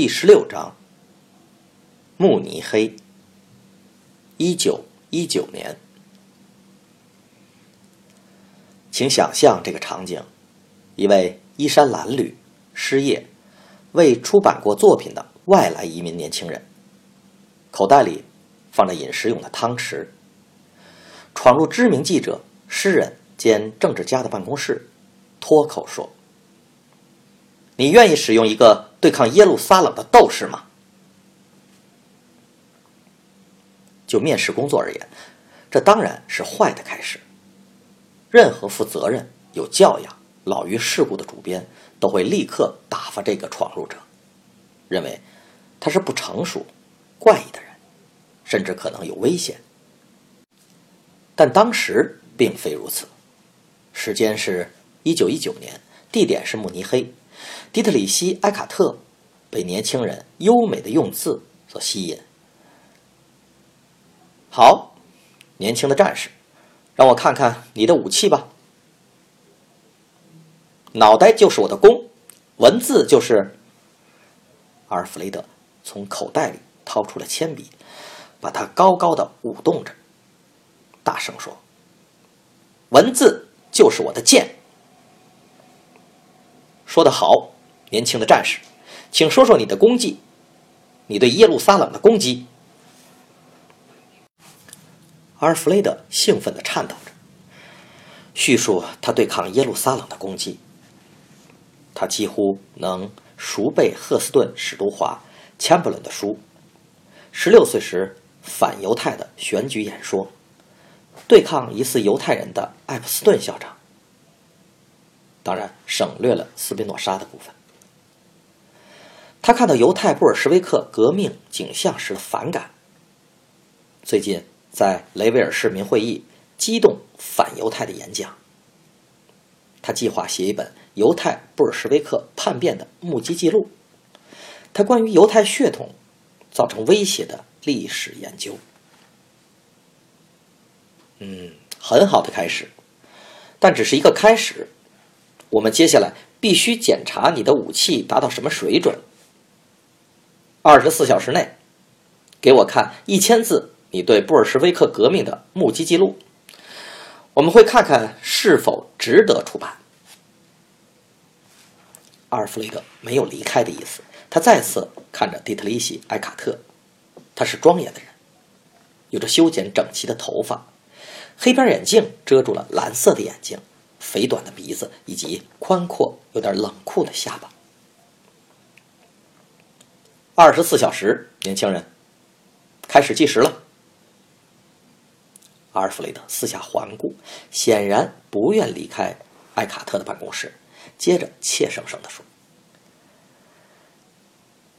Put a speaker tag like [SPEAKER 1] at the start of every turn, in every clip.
[SPEAKER 1] 第十六章，慕尼黑，一九一九年。请想象这个场景：一位衣衫褴褛、失业、未出版过作品的外来移民年轻人，口袋里放着饮食用的汤匙，闯入知名记者、诗人兼政治家的办公室，脱口说：“你愿意使用一个？”对抗耶路撒冷的斗士吗？就面试工作而言，这当然是坏的开始。任何负责任、有教养、老于世故的主编都会立刻打发这个闯入者，认为他是不成熟、怪异的人，甚至可能有危险。但当时并非如此。时间是一九一九年，地点是慕尼黑。迪特里希·埃卡特被年轻人优美的用字所吸引。好，年轻的战士，让我看看你的武器吧。脑袋就是我的弓，文字就是。阿尔弗雷德从口袋里掏出了铅笔，把它高高的舞动着，大声说：“文字就是我的剑。”说得好。年轻的战士，请说说你的功绩，你对耶路撒冷的攻击。阿尔弗雷德兴奋地颤抖着，叙述他对抗耶路撒冷的攻击。他几乎能熟背赫斯顿史都华 （Chamberlain） 的书。十六岁时反犹太的选举演说，对抗疑似犹太人的艾普斯顿校长。当然，省略了斯宾诺莎的部分。他看到犹太布尔什维克革命景象时的反感。最近在雷维尔市民会议激动反犹太的演讲。他计划写一本犹太布尔什维克叛变的目击记录，他关于犹太血统造成威胁的历史研究。嗯，很好的开始，但只是一个开始。我们接下来必须检查你的武器达到什么水准。二十四小时内，给我看一千字你对布尔什维克革命的目击记录。我们会看看是否值得出版。阿尔弗雷德没有离开的意思，他再次看着蒂特里希·埃卡特。他是庄严的人，有着修剪整齐的头发，黑边眼镜遮住了蓝色的眼睛，肥短的鼻子以及宽阔有点冷酷的下巴。二十四小时，年轻人，开始计时了。阿尔弗雷德四下环顾，显然不愿离开艾卡特的办公室。接着，怯生生的说：“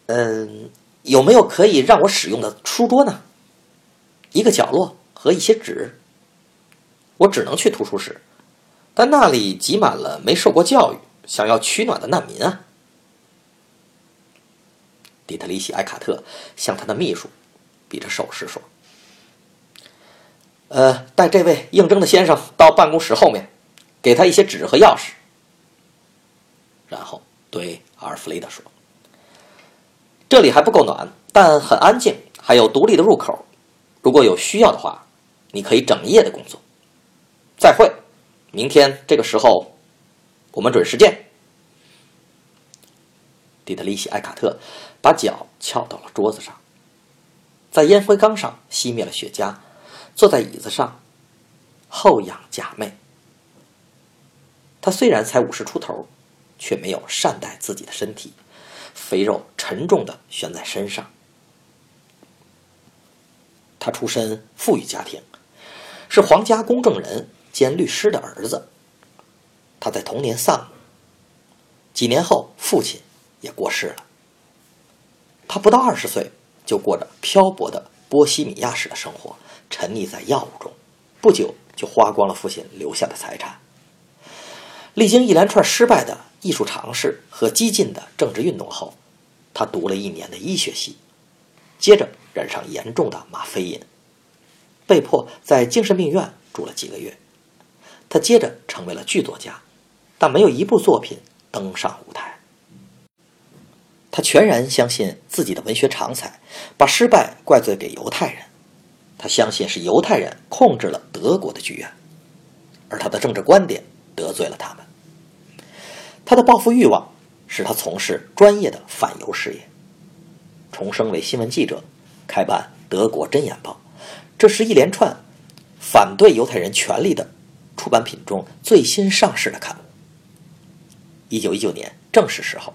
[SPEAKER 1] 嗯，有没有可以让我使用的书桌呢？一个角落和一些纸。我只能去图书室，但那里挤满了没受过教育、想要取暖的难民啊。”迪特里希·埃卡特向他的秘书比着手势说：“呃，带这位应征的先生到办公室后面，给他一些纸和钥匙。”然后对阿尔弗雷德说：“这里还不够暖，但很安静，还有独立的入口。如果有需要的话，你可以整夜的工作。再会，明天这个时候，我们准时见。”迪特里希·埃卡特把脚翘到了桌子上，在烟灰缸上熄灭了雪茄，坐在椅子上，后仰假寐。他虽然才五十出头，却没有善待自己的身体，肥肉沉重的悬在身上。他出身富裕家庭，是皇家公证人兼律师的儿子。他在童年丧母，几年后父亲也过世了。他不到二十岁就过着漂泊的波西米亚式的生活，沉溺在药物中，不久就花光了父亲留下的财产。历经一连串失败的艺术尝试和激进的政治运动后，他读了一年的医学系，接着染上严重的吗啡瘾，被迫在精神病院住了几个月。他接着成为了剧作家，但没有一部作品登上舞台。他全然相信自己的文学长才，把失败怪罪给犹太人。他相信是犹太人控制了德国的剧院，而他的政治观点得罪了他们。他的报复欲望使他从事专业的反犹事业，重生为新闻记者，开办《德国真言报》，这是一连串反对犹太人权利的出版品中最新上市的刊物。一九一九年正是时候，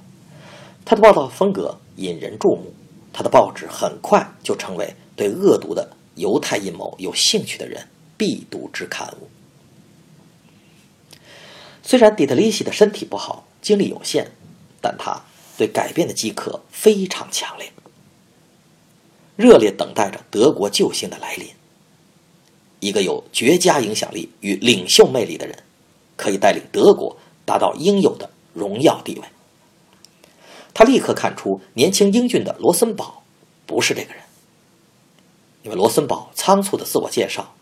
[SPEAKER 1] 他的报道风格引人注目，他的报纸很快就成为对恶毒的犹太阴谋有兴趣的人必读之刊物。虽然底特律西的身体不好，精力有限，但他对改变的饥渴非常强烈，热烈等待着德国救星的来临。一个有绝佳影响力与领袖魅力的人，可以带领德国达到应有的荣耀地位。他立刻看出年轻英俊的罗森堡不是这个人，因为罗森堡仓促的自我介绍，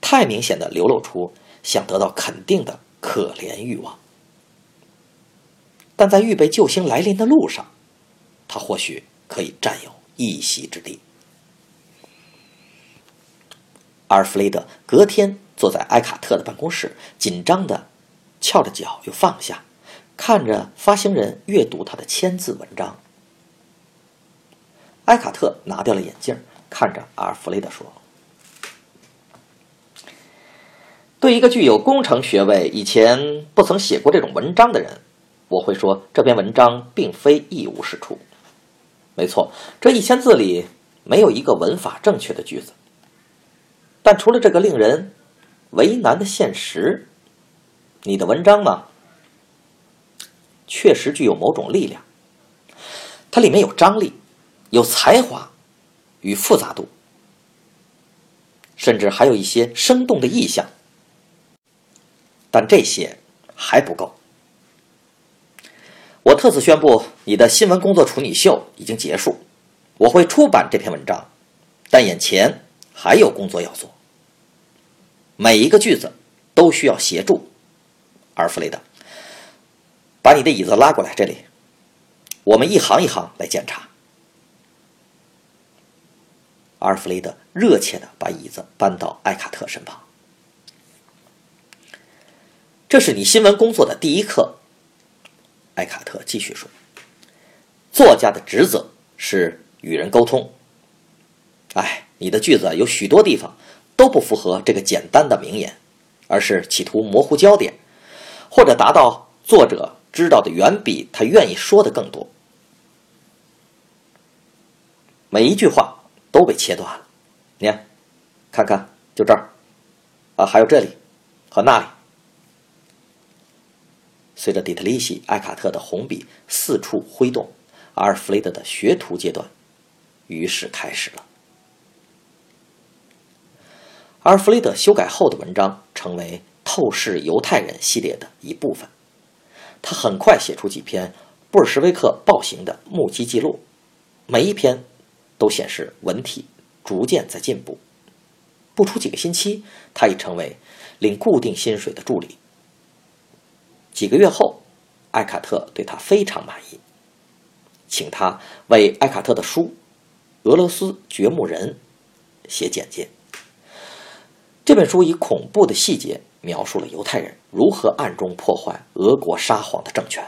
[SPEAKER 1] 太明显的流露出想得到肯定的。可怜欲望，但在预备救星来临的路上，他或许可以占有一席之地。阿尔弗雷德隔天坐在埃卡特的办公室，紧张的翘着脚又放下，看着发行人阅读他的签字文章。埃卡特拿掉了眼镜，看着阿尔弗雷德说。对一个具有工程学位、以前不曾写过这种文章的人，我会说这篇文章并非一无是处。没错，这一千字里没有一个文法正确的句子。但除了这个令人为难的现实，你的文章呢，确实具有某种力量。它里面有张力、有才华与复杂度，甚至还有一些生动的意象。但这些还不够。我特此宣布，你的新闻工作处女秀已经结束。我会出版这篇文章，但眼前还有工作要做。每一个句子都需要协助。阿尔弗雷德，把你的椅子拉过来，这里，我们一行一行来检查。阿尔弗雷德热切的把椅子搬到艾卡特身旁。这是你新闻工作的第一课，埃卡特继续说：“作家的职责是与人沟通。哎，你的句子有许多地方都不符合这个简单的名言，而是企图模糊焦点，或者达到作者知道的远比他愿意说的更多。每一句话都被切断了，你看，看看，就这儿，啊，还有这里，和那里。”随着底特律西埃卡特的红笔四处挥动，阿尔弗雷德的学徒阶段于是开始了。阿尔弗雷德修改后的文章成为《透视犹太人》系列的一部分。他很快写出几篇布尔什维克暴行的目击记录，每一篇都显示文体逐渐在进步。不出几个星期，他已成为领固定薪水的助理。几个月后，艾卡特对他非常满意，请他为艾卡特的书《俄罗斯掘墓人》写简介。这本书以恐怖的细节描述了犹太人如何暗中破坏俄国沙皇的政权。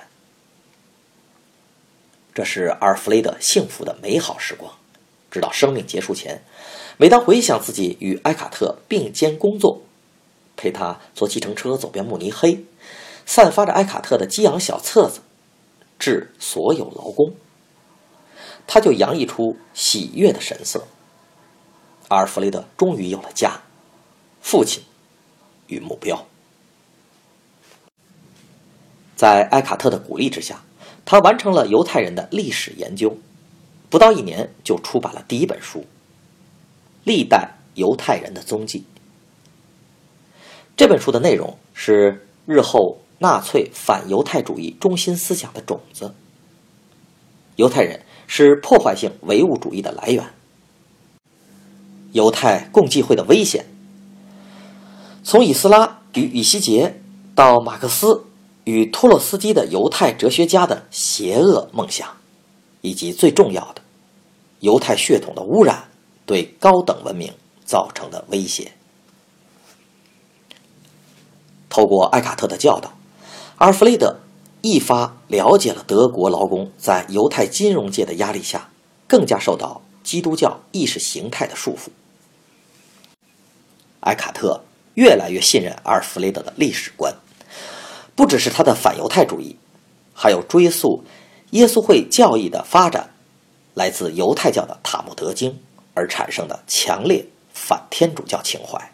[SPEAKER 1] 这是阿尔弗雷德幸福的美好时光，直到生命结束前，每当回想自己与埃卡特并肩工作，陪他坐计程车走遍慕尼黑。散发着埃卡特的激昂小册子，致所有劳工，他就洋溢出喜悦的神色。阿尔弗雷德终于有了家，父亲与目标。在埃卡特的鼓励之下，他完成了犹太人的历史研究，不到一年就出版了第一本书《历代犹太人的踪迹》。这本书的内容是日后纳粹反犹太主义中心思想的种子。犹太人是破坏性唯物主义的来源，犹太共济会的危险，从以斯拉与以西结到马克思。与托洛斯基的犹太哲学家的邪恶梦想，以及最重要的犹太血统的污染对高等文明造成的威胁。透过艾卡特的教导，阿尔弗雷德一发了解了德国劳工在犹太金融界的压力下，更加受到基督教意识形态的束缚。艾卡特越来越信任阿尔弗雷德的历史观。不只是他的反犹太主义，还有追溯耶稣会教义的发展，来自犹太教的塔木德经而产生的强烈反天主教情怀。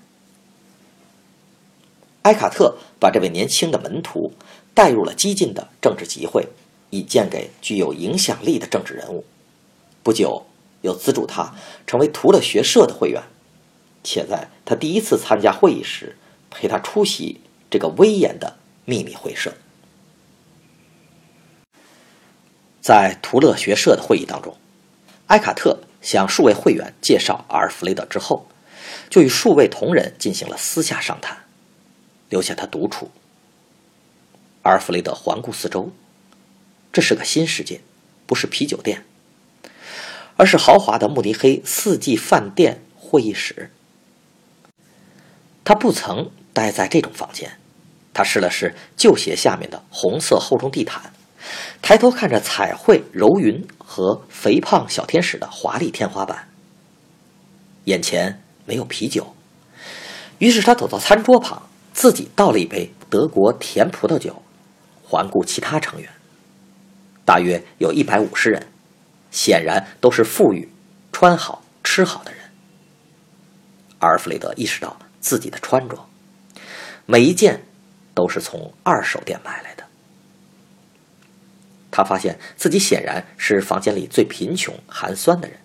[SPEAKER 1] 埃卡特把这位年轻的门徒带入了激进的政治集会，以荐给具有影响力的政治人物。不久，又资助他成为图勒学社的会员，且在他第一次参加会议时，陪他出席这个威严的。秘密会社，在图勒学社的会议当中，埃卡特向数位会员介绍阿尔弗雷德之后，就与数位同仁进行了私下商谈，留下他独处。阿尔弗雷德环顾四周，这是个新世界，不是啤酒店，而是豪华的慕尼黑四季饭店会议室。他不曾待在这种房间。他试了试旧鞋下面的红色厚重地毯，抬头看着彩绘柔云和肥胖小天使的华丽天花板。眼前没有啤酒，于是他走到餐桌旁，自己倒了一杯德国甜葡萄酒，环顾其他成员，大约有一百五十人，显然都是富裕、穿好、吃好的人。阿尔弗雷德意识到自己的穿着，每一件。都是从二手店买来的。他发现自己显然是房间里最贫穷、寒酸的人，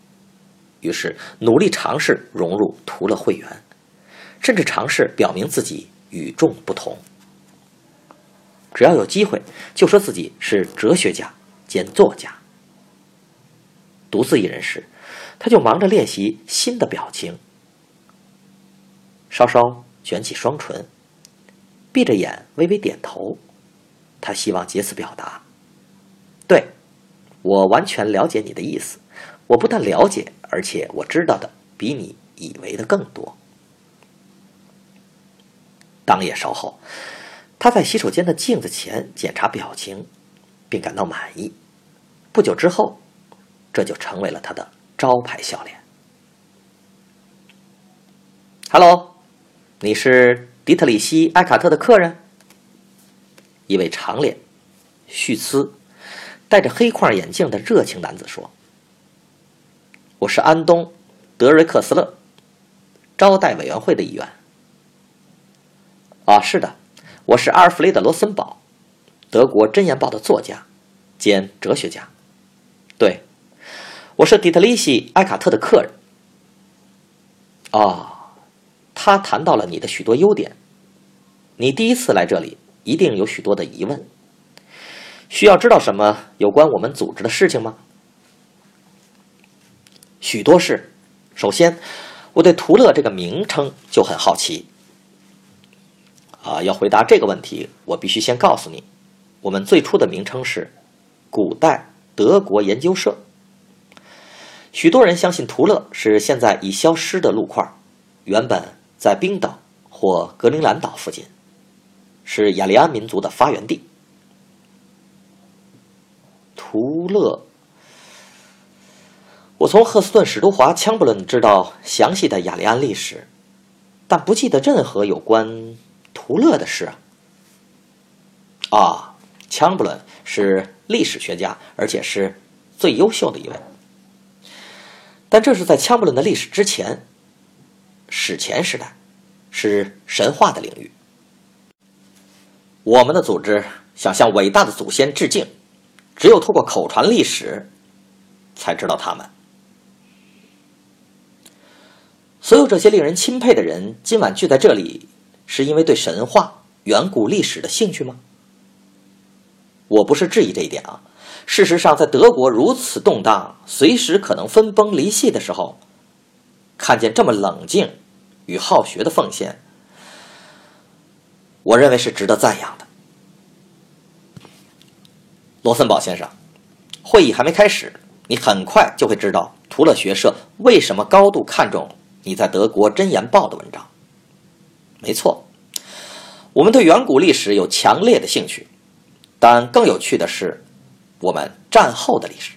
[SPEAKER 1] 于是努力尝试融入图乐会员，甚至尝试表明自己与众不同。只要有机会，就说自己是哲学家兼作家。独自一人时，他就忙着练习新的表情，稍稍卷起双唇。闭着眼，微微点头，他希望借此表达：“对，我完全了解你的意思。我不但了解，而且我知道的比你以为的更多。”当夜稍后，他在洗手间的镜子前检查表情，并感到满意。不久之后，这就成为了他的招牌笑脸。“Hello，你是？”迪特里希·埃卡特的客人，一位长脸、蓄呲、戴着黑框眼镜的热情男子说：“我是安东·德瑞克斯勒，招待委员会的一员。”“啊，是的，我是阿尔弗雷德·罗森堡，德国《真言报》的作家兼哲学家。对，我是迪特里希·埃卡特的客人。”“哦。”他谈到了你的许多优点。你第一次来这里，一定有许多的疑问。需要知道什么有关我们组织的事情吗？许多事。首先，我对图勒这个名称就很好奇。啊，要回答这个问题，我必须先告诉你，我们最初的名称是古代德国研究社。许多人相信图勒是现在已消失的路块，原本。在冰岛或格陵兰岛附近，是雅利安民族的发源地。图勒，我从赫斯顿史都华·枪布伦知道详细的雅利安历史，但不记得任何有关图勒的事。啊，枪布伦是历史学家，而且是最优秀的一位。但这是在枪布伦的历史之前。史前时代，是神话的领域。我们的组织想向伟大的祖先致敬，只有通过口传历史，才知道他们。所有这些令人钦佩的人今晚聚在这里，是因为对神话、远古历史的兴趣吗？我不是质疑这一点啊。事实上，在德国如此动荡、随时可能分崩离析的时候，看见这么冷静与好学的奉献，我认为是值得赞扬的。罗森堡先生，会议还没开始，你很快就会知道图勒学社为什么高度看重。你在德国《真言报》的文章，没错，我们对远古历史有强烈的兴趣，但更有趣的是，我们战后的历史，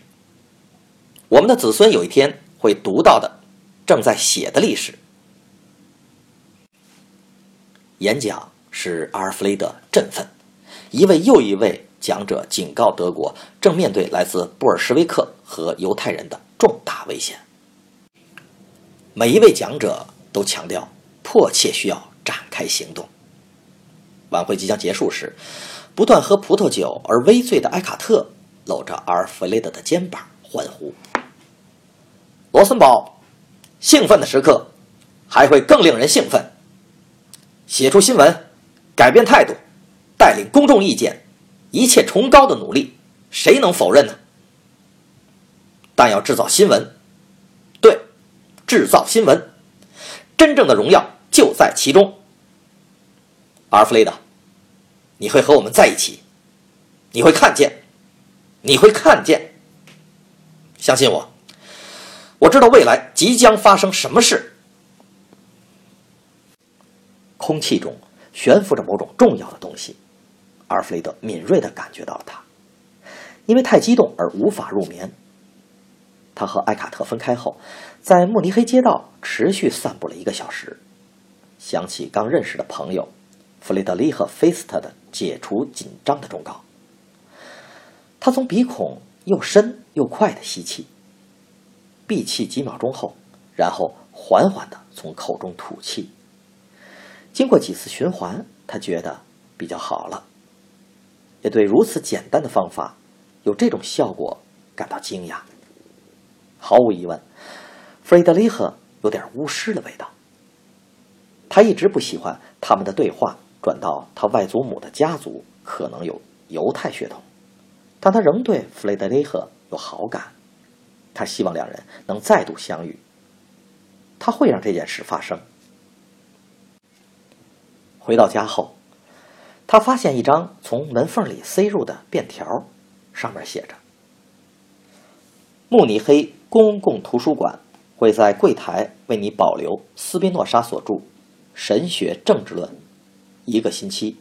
[SPEAKER 1] 我们的子孙有一天会读到的，正在写的历史。演讲使阿尔弗雷德振奋，一位又一位讲者警告德国正面对来自布尔什维克和犹太人的重大危险。每一位讲者都强调，迫切需要展开行动。晚会即将结束时，不断喝葡萄酒而微醉的埃卡特搂着阿尔弗雷德的肩膀欢呼。罗森堡，兴奋的时刻还会更令人兴奋。写出新闻，改变态度，带领公众意见，一切崇高的努力，谁能否认呢？但要制造新闻。对制造新闻，真正的荣耀就在其中。阿尔弗雷德，你会和我们在一起，你会看见，你会看见。相信我，我知道未来即将发生什么事。空气中悬浮着某种重要的东西，阿尔弗雷德敏锐地感觉到了它，因为太激动而无法入眠。他和埃卡特分开后，在慕尼黑街道持续散步了一个小时，想起刚认识的朋友弗雷德里赫·菲斯特的解除紧张的忠告。他从鼻孔又深又快的吸气，闭气几秒钟后，然后缓缓的从口中吐气。经过几次循环，他觉得比较好了，也对如此简单的方法有这种效果感到惊讶。毫无疑问，弗雷德里赫有点巫师的味道。他一直不喜欢他们的对话转到他外祖母的家族可能有犹太血统，但他仍对弗雷德里赫有好感。他希望两人能再度相遇。他会让这件事发生。回到家后，他发现一张从门缝里塞入的便条，上面写着：“慕尼黑。”公共图书馆会在柜台为你保留斯宾诺莎所著《神学政治论》一个星期。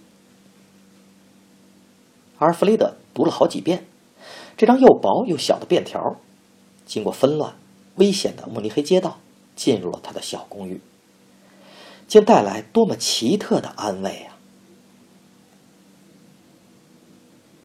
[SPEAKER 1] 阿尔弗雷德读了好几遍这张又薄又小的便条，经过纷乱、危险的慕尼黑街道，进入了他的小公寓，竟带来多么奇特的安慰啊！